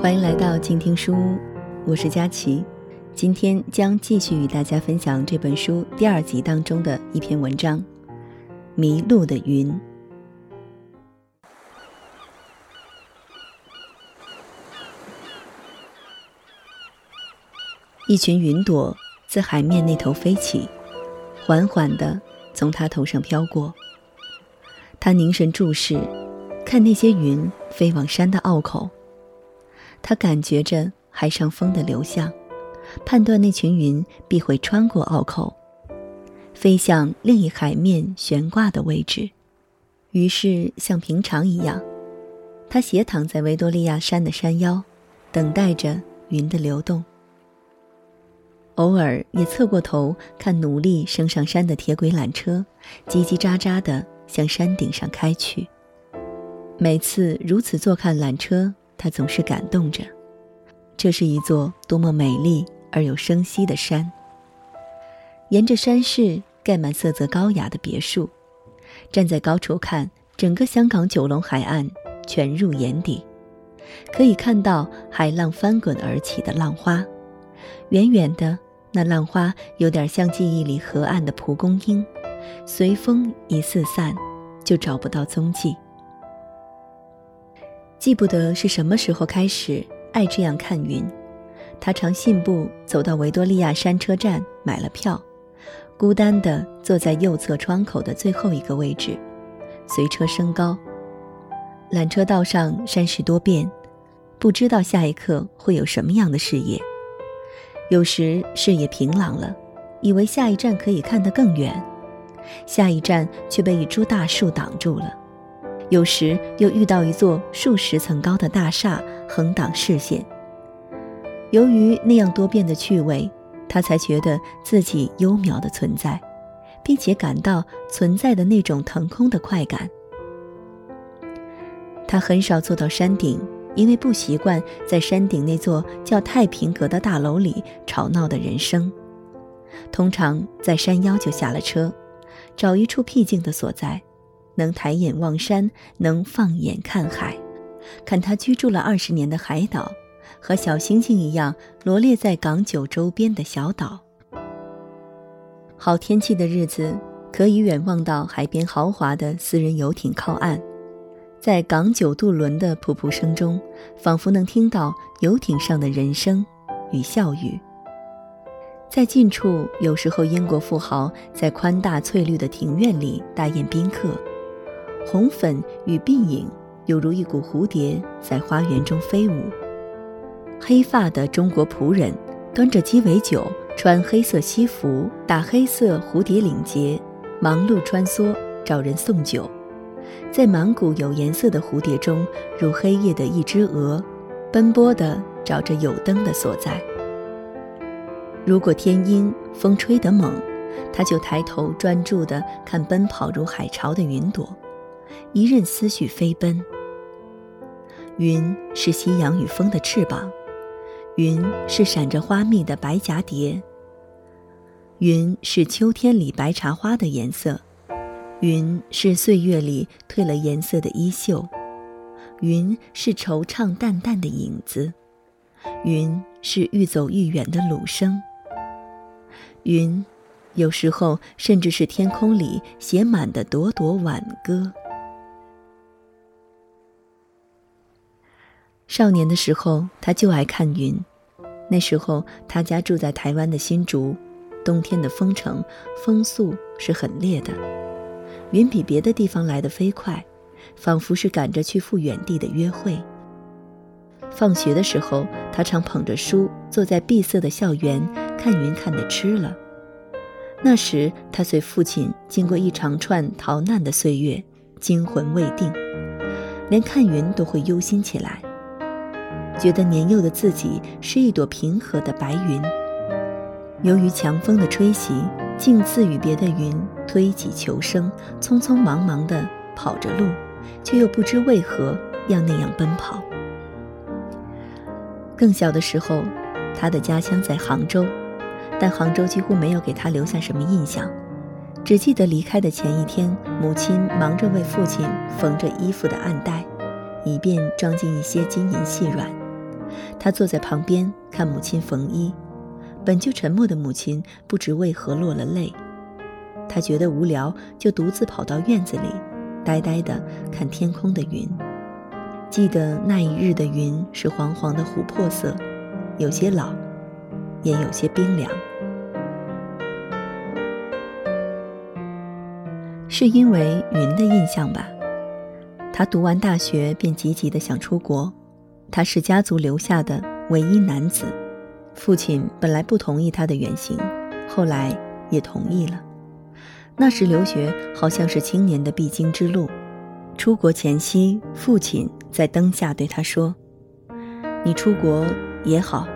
欢迎来到静听书屋，我是佳琪。今天将继续与大家分享这本书第二集当中的一篇文章《迷路的云》。一群云朵自海面那头飞起，缓缓地从他头上飘过。他凝神注视，看那些云飞往山的坳口。他感觉着海上风的流向，判断那群云必会穿过澳口，飞向另一海面悬挂的位置。于是，像平常一样，他斜躺在维多利亚山的山腰，等待着云的流动。偶尔也侧过头看努力升上山的铁轨缆车，叽叽喳喳地向山顶上开去。每次如此坐看缆车。他总是感动着，这是一座多么美丽而又生息的山。沿着山势盖满色泽高雅的别墅，站在高处看，整个香港九龙海岸全入眼底，可以看到海浪翻滚而起的浪花。远远的，那浪花有点像记忆里河岸的蒲公英，随风一四散，就找不到踪迹。记不得是什么时候开始爱这样看云，他常信步走到维多利亚山车站买了票，孤单地坐在右侧窗口的最后一个位置，随车升高。缆车道上山势多变，不知道下一刻会有什么样的视野。有时视野平朗了，以为下一站可以看得更远，下一站却被一株大树挡住了。有时又遇到一座数十层高的大厦横挡视线。由于那样多变的趣味，他才觉得自己优渺的存在，并且感到存在的那种腾空的快感。他很少坐到山顶，因为不习惯在山顶那座叫太平阁的大楼里吵闹的人声。通常在山腰就下了车，找一处僻静的所在。能抬眼望山，能放眼看海，看他居住了二十年的海岛，和小星星一样罗列在港九周边的小岛。好天气的日子，可以远望到海边豪华的私人游艇靠岸，在港九渡轮的噗噗声中，仿佛能听到游艇上的人声与笑语。在近处，有时候英国富豪在宽大翠绿的庭院里大宴宾客。红粉与鬓影，犹如一股蝴蝶在花园中飞舞。黑发的中国仆人端着鸡尾酒，穿黑色西服，打黑色蝴蝶领结，忙碌穿梭找人送酒。在满谷有颜色的蝴蝶中，如黑夜的一只鹅，奔波地找着有灯的所在。如果天阴，风吹得猛，他就抬头专注地看奔跑如海潮的云朵。一任思绪飞奔。云是夕阳与风的翅膀，云是闪着花蜜的白蛱蝶。云是秋天里白茶花的颜色，云是岁月里褪了颜色的衣袖，云是惆怅淡淡的影子，云是愈走愈远的鲁声。云，有时候甚至是天空里写满的朵朵挽歌。少年的时候，他就爱看云。那时候，他家住在台湾的新竹，冬天的风城风速是很烈的，云比别的地方来得飞快，仿佛是赶着去赴远地的约会。放学的时候，他常捧着书坐在闭塞的校园看云，看得痴了。那时，他随父亲经过一长串逃难的岁月，惊魂未定，连看云都会忧心起来。觉得年幼的自己是一朵平和的白云，由于强风的吹袭，竟自与别的云推己求生，匆匆忙忙地跑着路，却又不知为何要那样奔跑。更小的时候，他的家乡在杭州，但杭州几乎没有给他留下什么印象，只记得离开的前一天，母亲忙着为父亲缝着衣服的暗袋，以便装进一些金银细软。他坐在旁边看母亲缝衣，本就沉默的母亲不知为何落了泪。他觉得无聊，就独自跑到院子里，呆呆地看天空的云。记得那一日的云是黄黄的琥珀色，有些老，也有些冰凉。是因为云的印象吧。他读完大学便急急地想出国。他是家族留下的唯一男子，父亲本来不同意他的远行，后来也同意了。那时留学好像是青年的必经之路。出国前夕，父亲在灯下对他说：“你出国也好，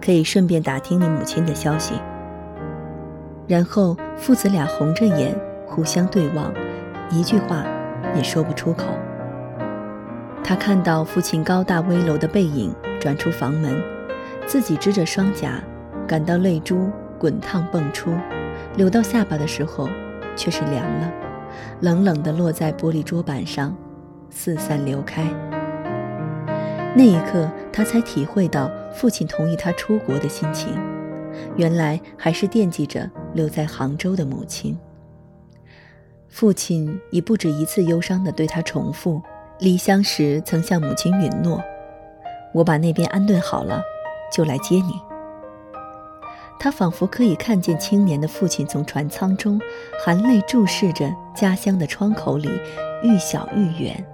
可以顺便打听你母亲的消息。”然后父子俩红着眼互相对望，一句话也说不出口。他看到父亲高大威楼的背影转出房门，自己支着双颊，感到泪珠滚烫迸出，流到下巴的时候，却是凉了，冷冷地落在玻璃桌板上，四散流开。那一刻，他才体会到父亲同意他出国的心情，原来还是惦记着留在杭州的母亲。父亲已不止一次忧伤地对他重复。离乡时曾向母亲允诺：“我把那边安顿好了，就来接你。”他仿佛可以看见青年的父亲从船舱中含泪注视着家乡的窗口里愈小愈远。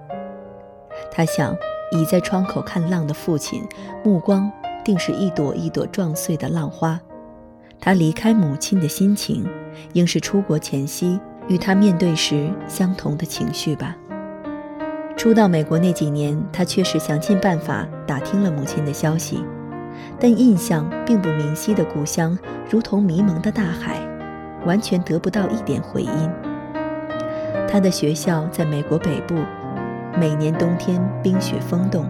他想，倚在窗口看浪的父亲，目光定是一朵一朵撞碎的浪花。他离开母亲的心情，应是出国前夕与他面对时相同的情绪吧。初到美国那几年，他确实想尽办法打听了母亲的消息，但印象并不明晰的故乡，如同迷蒙的大海，完全得不到一点回音。他的学校在美国北部，每年冬天冰雪封冻。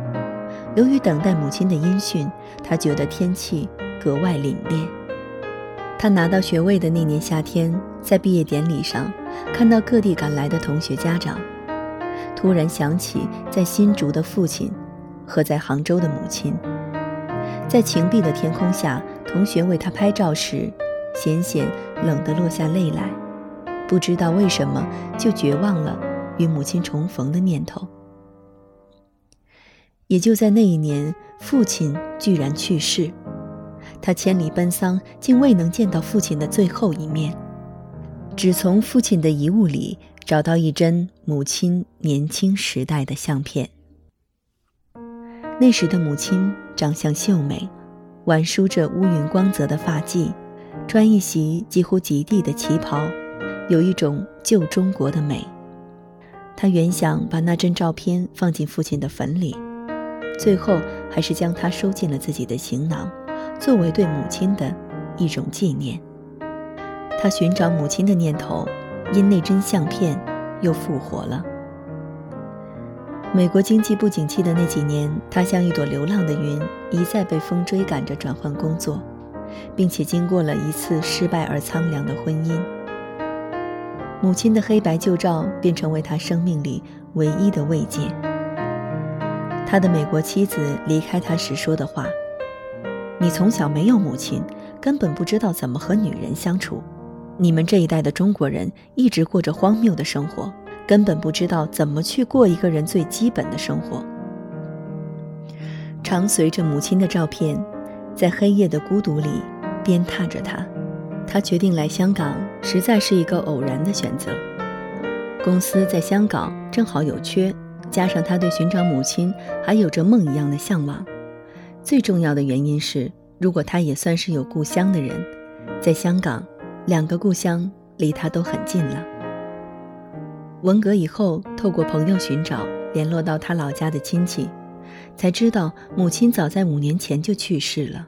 由于等待母亲的音讯，他觉得天气格外凛冽。他拿到学位的那年夏天，在毕业典礼上，看到各地赶来的同学家长。突然想起在新竹的父亲，和在杭州的母亲，在晴碧的天空下，同学为他拍照时，险险冷得落下泪来，不知道为什么就绝望了与母亲重逢的念头。也就在那一年，父亲居然去世，他千里奔丧，竟未能见到父亲的最后一面，只从父亲的遗物里。找到一帧母亲年轻时代的相片。那时的母亲长相秀美，挽梳着乌云光泽的发髻，穿一袭几乎及地的旗袍，有一种旧中国的美。他原想把那张照片放进父亲的坟里，最后还是将它收进了自己的行囊，作为对母亲的一种纪念。他寻找母亲的念头。因那张相片，又复活了。美国经济不景气的那几年，他像一朵流浪的云，一再被风追赶着转换工作，并且经过了一次失败而苍凉的婚姻。母亲的黑白旧照便成为他生命里唯一的慰藉。他的美国妻子离开他时说的话：“你从小没有母亲，根本不知道怎么和女人相处。”你们这一代的中国人一直过着荒谬的生活，根本不知道怎么去过一个人最基本的生活。常随着母亲的照片，在黑夜的孤独里鞭挞着他。他决定来香港，实在是一个偶然的选择。公司在香港正好有缺，加上他对寻找母亲还有着梦一样的向往。最重要的原因是，如果他也算是有故乡的人，在香港。两个故乡离他都很近了。文革以后，透过朋友寻找，联络到他老家的亲戚，才知道母亲早在五年前就去世了。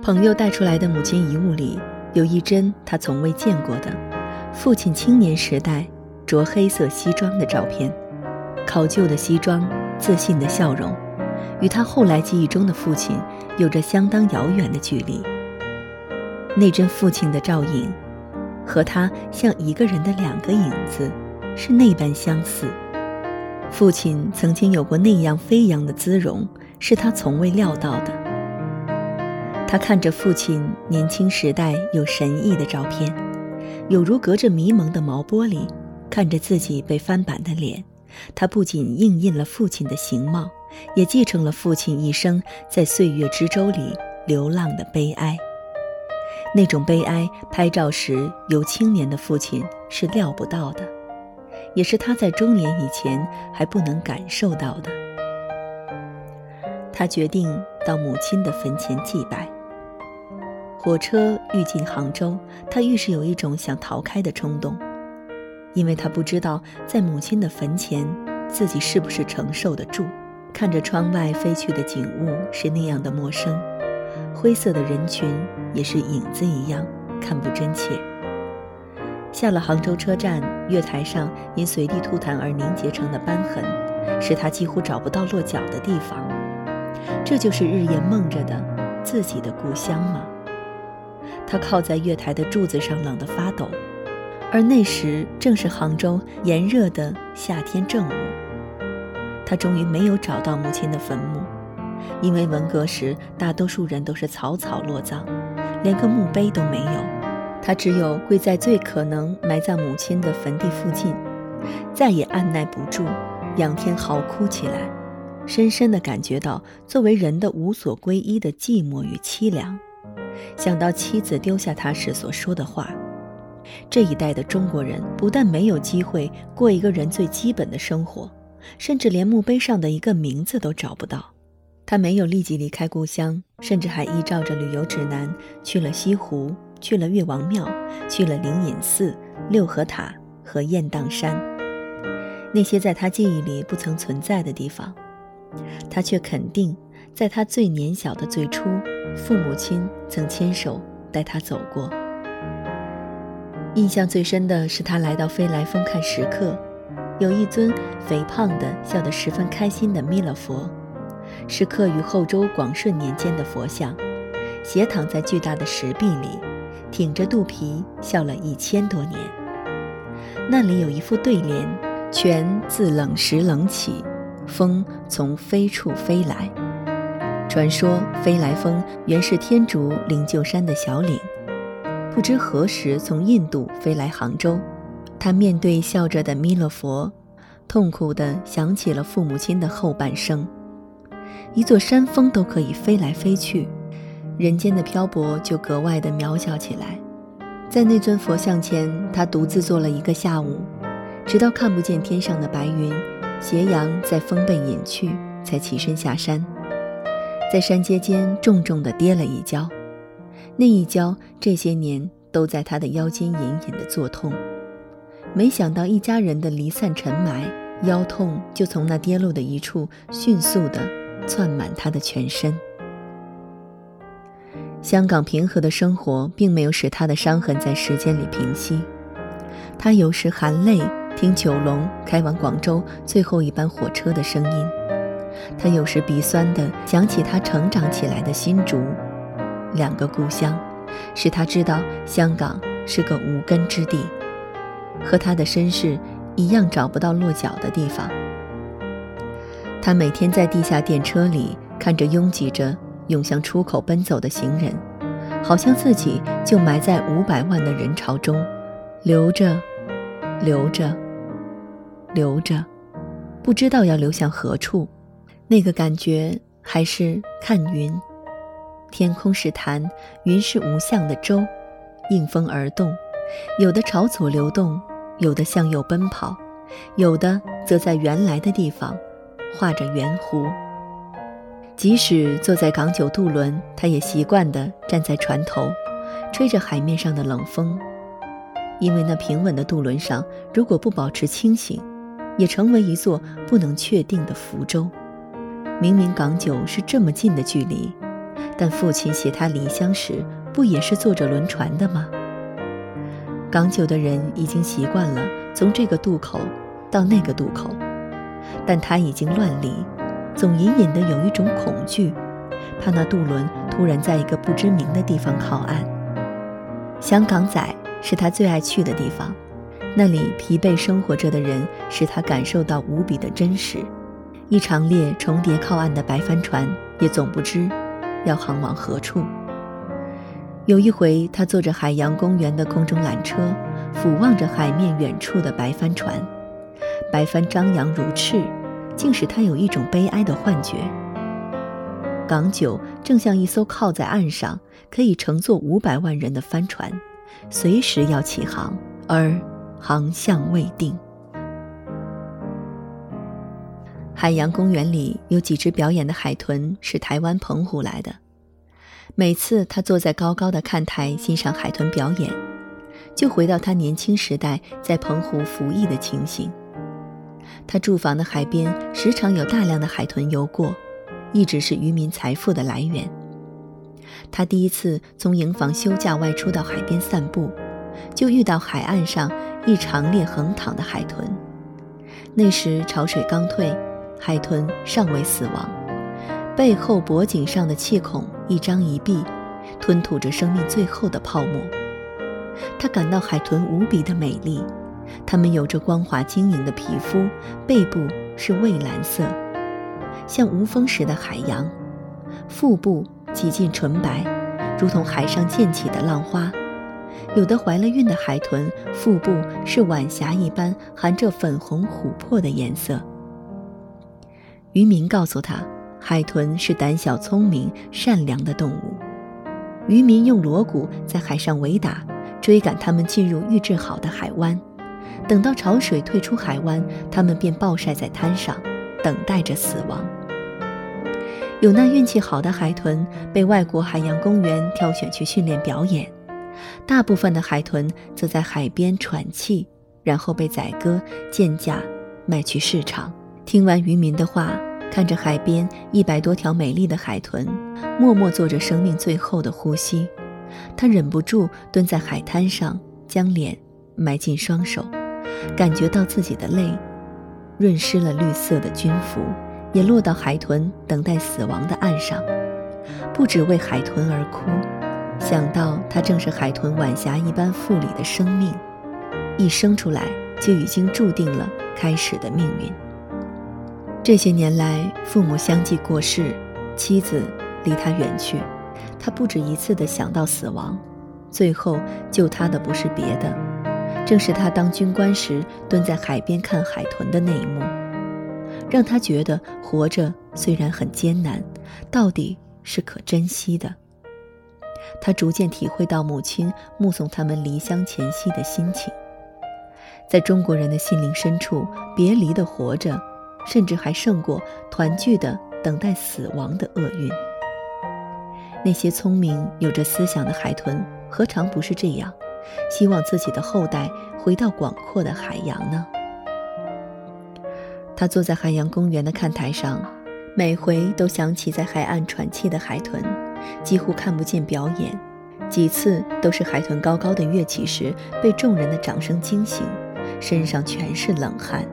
朋友带出来的母亲遗物里，有一帧他从未见过的父亲青年时代着黑色西装的照片，考究的西装，自信的笑容，与他后来记忆中的父亲有着相当遥远的距离。那帧父亲的照影。和他像一个人的两个影子，是那般相似。父亲曾经有过那样飞扬的姿容，是他从未料到的。他看着父亲年轻时代有神意的照片，有如隔着迷蒙的毛玻璃，看着自己被翻版的脸，他不仅映印了父亲的形貌，也继承了父亲一生在岁月之舟里流浪的悲哀。那种悲哀，拍照时有青年的父亲是料不到的，也是他在中年以前还不能感受到的。他决定到母亲的坟前祭拜。火车欲进杭州，他愈是有一种想逃开的冲动，因为他不知道在母亲的坟前，自己是不是承受得住。看着窗外飞去的景物是那样的陌生，灰色的人群也是影子一样看不真切。下了杭州车站，月台上因随地吐痰而凝结成的斑痕，是他几乎找不到落脚的地方。这就是日夜梦着的自己的故乡吗？他靠在月台的柱子上，冷得发抖。而那时正是杭州炎热的夏天正午。他终于没有找到母亲的坟墓，因为文革时大多数人都是草草落葬，连个墓碑都没有。他只有跪在最可能埋葬母亲的坟地附近，再也按耐不住，仰天嚎哭起来。深深地感觉到作为人的无所归依的寂寞与凄凉，想到妻子丢下他时所说的话，这一代的中国人不但没有机会过一个人最基本的生活，甚至连墓碑上的一个名字都找不到。他没有立即离开故乡，甚至还依照着旅游指南去了西湖，去了岳王庙，去了灵隐寺、六合塔和雁荡山，那些在他记忆里不曾存在的地方。他却肯定，在他最年小的最初，父母亲曾牵手带他走过。印象最深的是，他来到飞来峰看石刻，有一尊肥胖的、笑得十分开心的弥勒佛，是刻于后周广顺年间的佛像，斜躺在巨大的石壁里，挺着肚皮笑了一千多年。那里有一副对联：“泉自冷石冷起。”风从飞处飞来，传说飞来峰原是天竺灵鹫山的小岭，不知何时从印度飞来杭州。他面对笑着的弥勒佛，痛苦地想起了父母亲的后半生。一座山峰都可以飞来飞去，人间的漂泊就格外的渺小起来。在那尊佛像前，他独自坐了一个下午，直到看不见天上的白云。斜阳在风背隐去，才起身下山，在山阶间重重地跌了一跤，那一跤这些年都在他的腰间隐隐地作痛。没想到一家人的离散尘埋，腰痛就从那跌落的一处迅速地窜满他的全身。香港平和的生活并没有使他的伤痕在时间里平息，他有时含泪。听九龙开往广州最后一班火车的声音，他有时鼻酸地想起他成长起来的新竹，两个故乡，使他知道香港是个无根之地，和他的身世一样找不到落脚的地方。他每天在地下电车里看着拥挤着涌向出口奔走的行人，好像自己就埋在五百万的人潮中，流着，流着。留着，不知道要流向何处。那个感觉还是看云，天空是潭，云是无相的舟，应风而动，有的朝左流动，有的向右奔跑，有的则在原来的地方画着圆弧。即使坐在港九渡轮，他也习惯地站在船头，吹着海面上的冷风，因为那平稳的渡轮上，如果不保持清醒。也成为一座不能确定的浮舟。明明港九是这么近的距离，但父亲携他离乡时，不也是坐着轮船的吗？港九的人已经习惯了从这个渡口到那个渡口，但他已经乱离，总隐隐的有一种恐惧，怕那渡轮突然在一个不知名的地方靠岸。香港仔是他最爱去的地方。那里疲惫生活着的人，使他感受到无比的真实，一长列重叠靠岸的白帆船也总不知要航往何处。有一回，他坐着海洋公园的空中缆车，俯望着海面远处的白帆船，白帆张扬如翅，竟使他有一种悲哀的幻觉。港九正像一艘靠在岸上、可以乘坐五百万人的帆船，随时要起航，而航向未定。海洋公园里有几只表演的海豚是台湾澎湖来的。每次他坐在高高的看台欣赏海豚表演，就回到他年轻时代在澎湖服役的情形。他住房的海边时常有大量的海豚游过，一直是渔民财富的来源。他第一次从营房休假外出到海边散步，就遇到海岸上一长列横躺的海豚。那时潮水刚退，海豚尚未死亡。背后脖颈上的气孔一张一闭，吞吐着生命最后的泡沫。他感到海豚无比的美丽，它们有着光滑晶莹的皮肤，背部是蔚蓝色，像无风时的海洋；腹部几近纯白，如同海上溅起的浪花。有的怀了孕的海豚，腹部是晚霞一般含着粉红琥珀的颜色。渔民告诉他。海豚是胆小、聪明、善良的动物。渔民用锣鼓在海上围打，追赶它们进入预制好的海湾。等到潮水退出海湾，它们便暴晒在滩上，等待着死亡。有那运气好的海豚被外国海洋公园挑选去训练表演，大部分的海豚则在海边喘气，然后被宰割、贱价卖去市场。听完渔民的话。看着海边一百多条美丽的海豚，默默做着生命最后的呼吸，他忍不住蹲在海滩上，将脸埋进双手，感觉到自己的泪润湿了绿色的军服，也落到海豚等待死亡的岸上。不只为海豚而哭，想到它正是海豚晚霞一般富丽的生命，一生出来就已经注定了开始的命运。这些年来，父母相继过世，妻子离他远去，他不止一次的想到死亡。最后救他的不是别的，正是他当军官时蹲在海边看海豚的那一幕，让他觉得活着虽然很艰难，到底是可珍惜的。他逐渐体会到母亲目送他们离乡前夕的心情。在中国人的心灵深处，别离的活着。甚至还胜过团聚的等待死亡的厄运。那些聪明、有着思想的海豚，何尝不是这样？希望自己的后代回到广阔的海洋呢？他坐在海洋公园的看台上，每回都想起在海岸喘气的海豚，几乎看不见表演。几次都是海豚高高的跃起时，被众人的掌声惊醒，身上全是冷汗。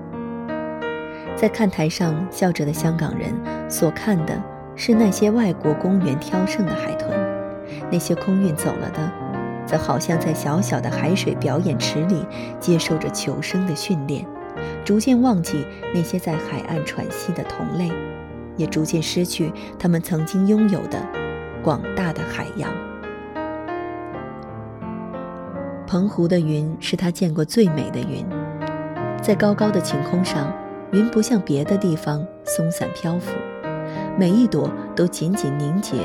在看台上笑着的香港人所看的是那些外国公园挑剩的海豚，那些空运走了的，则好像在小小的海水表演池里接受着求生的训练，逐渐忘记那些在海岸喘息的同类，也逐渐失去他们曾经拥有的广大的海洋。澎湖的云是他见过最美的云，在高高的晴空上。云不像别的地方松散漂浮，每一朵都紧紧凝结，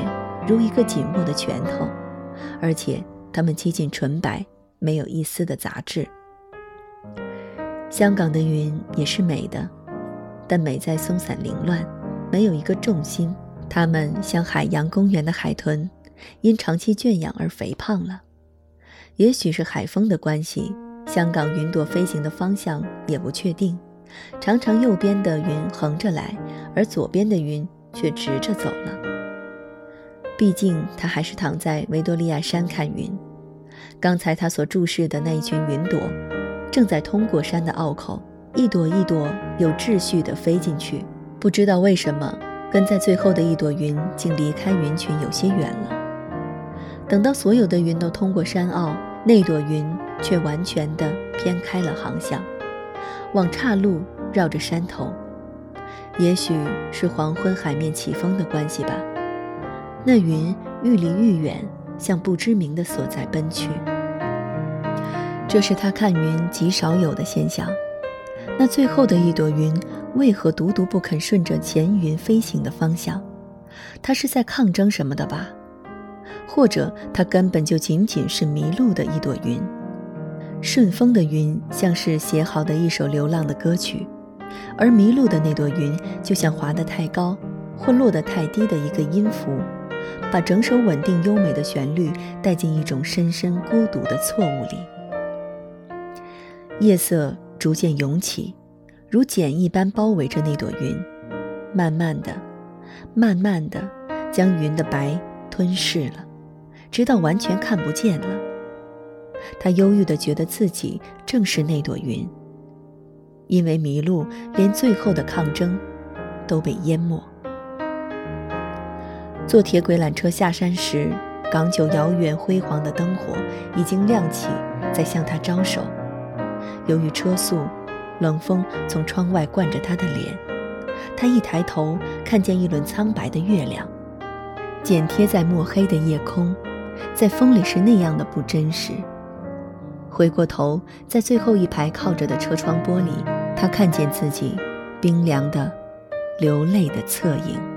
如一个紧握的拳头，而且它们接近纯白，没有一丝的杂质。香港的云也是美的，但美在松散凌乱，没有一个重心。它们像海洋公园的海豚，因长期圈养而肥胖了。也许是海风的关系，香港云朵飞行的方向也不确定。常常右边的云横着来，而左边的云却直着走了。毕竟他还是躺在维多利亚山看云。刚才他所注视的那一群云朵，正在通过山的凹口，一朵一朵有秩序地飞进去。不知道为什么，跟在最后的一朵云竟离开云群有些远了。等到所有的云都通过山坳，那朵云却完全地偏开了航向。往岔路绕着山头，也许是黄昏海面起风的关系吧，那云愈离愈远，向不知名的所在奔去。这是他看云极少有的现象。那最后的一朵云，为何独独不肯顺着前云飞行的方向？他是在抗争什么的吧？或者他根本就仅仅是迷路的一朵云？顺风的云像是写好的一首流浪的歌曲，而迷路的那朵云就像滑得太高或落得太低的一个音符，把整首稳定优美的旋律带进一种深深孤独的错误里。夜色。逐渐涌起，如茧一般包围着那朵云，慢慢的、慢慢的将云的白吞噬了，直到完全看不见了。他忧郁的觉得自己正是那朵云，因为迷路，连最后的抗争都被淹没。坐铁轨缆车下山时，港九遥远辉煌的灯火已经亮起，在向他招手。由于车速，冷风从窗外灌着他的脸。他一抬头，看见一轮苍白的月亮，剪贴在墨黑的夜空，在风里是那样的不真实。回过头，在最后一排靠着的车窗玻璃，他看见自己冰凉的、流泪的侧影。